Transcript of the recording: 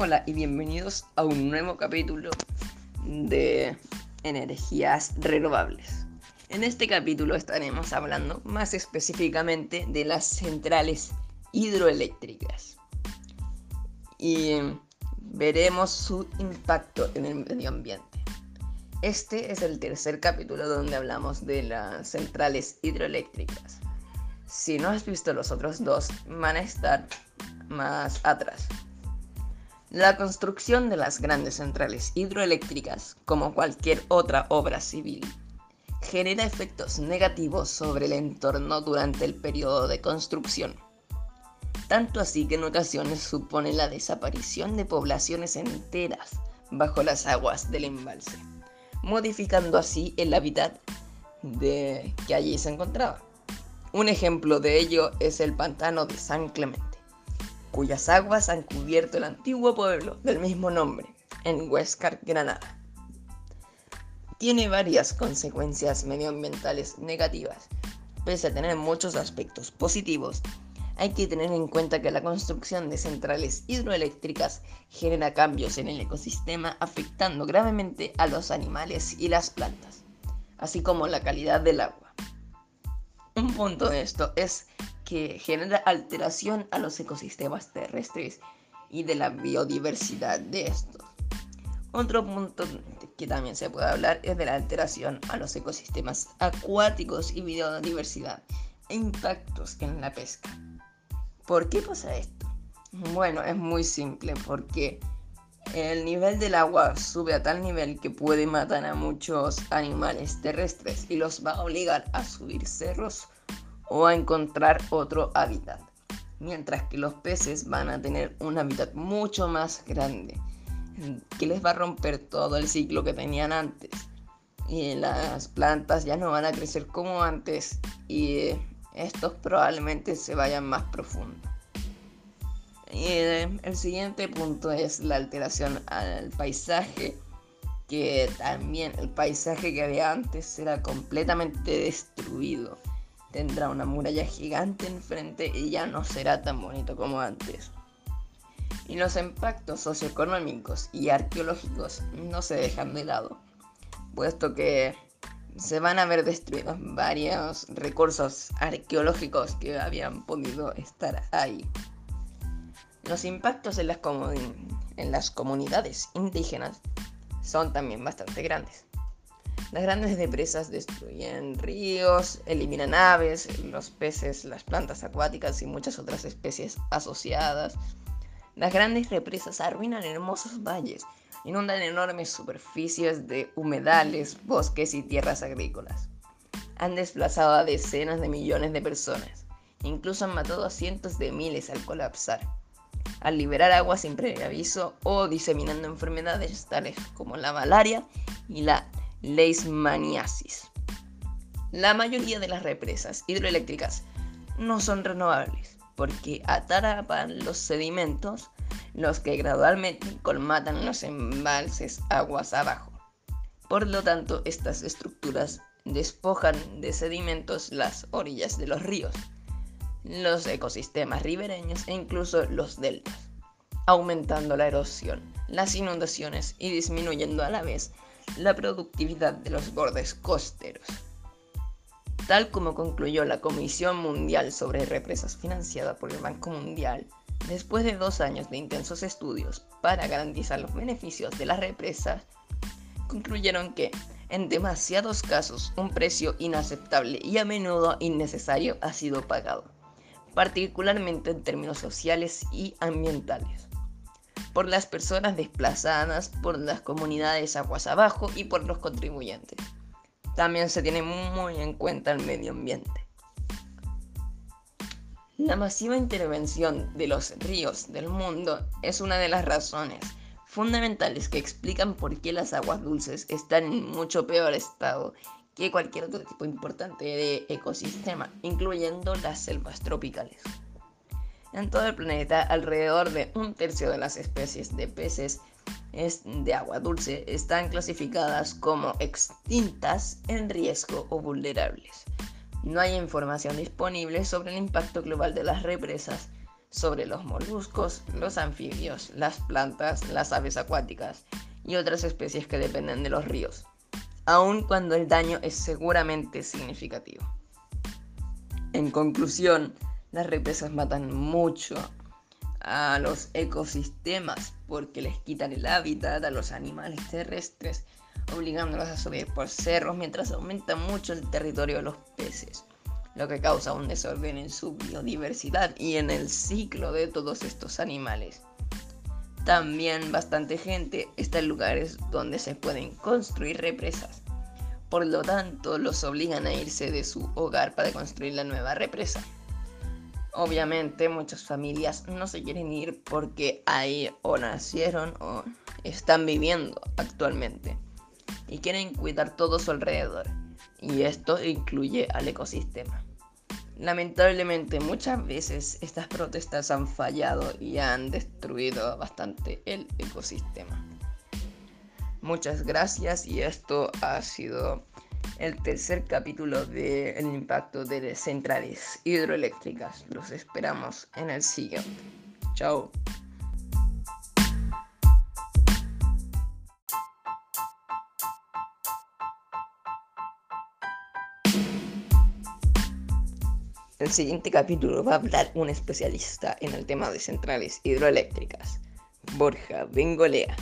Hola y bienvenidos a un nuevo capítulo de energías renovables. En este capítulo estaremos hablando más específicamente de las centrales hidroeléctricas y veremos su impacto en el medio ambiente. Este es el tercer capítulo donde hablamos de las centrales hidroeléctricas. Si no has visto los otros dos, van a estar más atrás. La construcción de las grandes centrales hidroeléctricas, como cualquier otra obra civil, genera efectos negativos sobre el entorno durante el periodo de construcción. Tanto así que en ocasiones supone la desaparición de poblaciones enteras bajo las aguas del embalse, modificando así el hábitat de que allí se encontraba. Un ejemplo de ello es el pantano de San Clemente cuyas aguas han cubierto el antiguo pueblo del mismo nombre, en Huescar, Granada. Tiene varias consecuencias medioambientales negativas. Pese a tener muchos aspectos positivos, hay que tener en cuenta que la construcción de centrales hidroeléctricas genera cambios en el ecosistema afectando gravemente a los animales y las plantas, así como la calidad del agua. Un punto de esto es que genera alteración a los ecosistemas terrestres y de la biodiversidad de estos. Otro punto que también se puede hablar es de la alteración a los ecosistemas acuáticos y biodiversidad e impactos en la pesca. ¿Por qué pasa esto? Bueno, es muy simple porque el nivel del agua sube a tal nivel que puede matar a muchos animales terrestres y los va a obligar a subir cerros o a encontrar otro hábitat. Mientras que los peces van a tener un hábitat mucho más grande, que les va a romper todo el ciclo que tenían antes. Y las plantas ya no van a crecer como antes y estos probablemente se vayan más profundo. Y eh, el siguiente punto es la alteración al paisaje, que también el paisaje que había antes será completamente destruido tendrá una muralla gigante enfrente y ya no será tan bonito como antes. Y los impactos socioeconómicos y arqueológicos no se dejan de lado, puesto que se van a ver destruidos varios recursos arqueológicos que habían podido estar ahí. Los impactos en las, en las comunidades indígenas son también bastante grandes. Las grandes depresas destruyen ríos, eliminan aves, los peces, las plantas acuáticas y muchas otras especies asociadas. Las grandes represas arruinan hermosos valles, inundan enormes superficies de humedales, bosques y tierras agrícolas. Han desplazado a decenas de millones de personas, incluso han matado a cientos de miles al colapsar, al liberar agua sin previo aviso o diseminando enfermedades tales como la malaria y la leishmaniasis. La mayoría de las represas hidroeléctricas no son renovables porque atrapan los sedimentos, los que gradualmente colmatan los embalses aguas abajo. Por lo tanto, estas estructuras despojan de sedimentos las orillas de los ríos, los ecosistemas ribereños e incluso los deltas, aumentando la erosión, las inundaciones y disminuyendo a la vez la productividad de los bordes costeros. Tal como concluyó la Comisión Mundial sobre Represas financiada por el Banco Mundial, después de dos años de intensos estudios para garantizar los beneficios de las represas, concluyeron que, en demasiados casos, un precio inaceptable y a menudo innecesario ha sido pagado, particularmente en términos sociales y ambientales por las personas desplazadas, por las comunidades aguas abajo y por los contribuyentes. También se tiene muy en cuenta el medio ambiente. La masiva intervención de los ríos del mundo es una de las razones fundamentales que explican por qué las aguas dulces están en mucho peor estado que cualquier otro tipo importante de ecosistema, incluyendo las selvas tropicales. En todo el planeta, alrededor de un tercio de las especies de peces de agua dulce están clasificadas como extintas, en riesgo o vulnerables. No hay información disponible sobre el impacto global de las represas, sobre los moluscos, los anfibios, las plantas, las aves acuáticas y otras especies que dependen de los ríos, aun cuando el daño es seguramente significativo. En conclusión, las represas matan mucho a los ecosistemas porque les quitan el hábitat a los animales terrestres, obligándolos a subir por cerros mientras aumenta mucho el territorio de los peces, lo que causa un desorden en su biodiversidad y en el ciclo de todos estos animales. También bastante gente está en lugares donde se pueden construir represas. Por lo tanto, los obligan a irse de su hogar para construir la nueva represa. Obviamente muchas familias no se quieren ir porque ahí o nacieron o están viviendo actualmente y quieren cuidar todo su alrededor y esto incluye al ecosistema. Lamentablemente muchas veces estas protestas han fallado y han destruido bastante el ecosistema. Muchas gracias y esto ha sido el tercer capítulo de impacto de centrales hidroeléctricas. Los esperamos en el siguiente. Chao. El siguiente capítulo va a hablar un especialista en el tema de centrales hidroeléctricas, Borja Bengolea.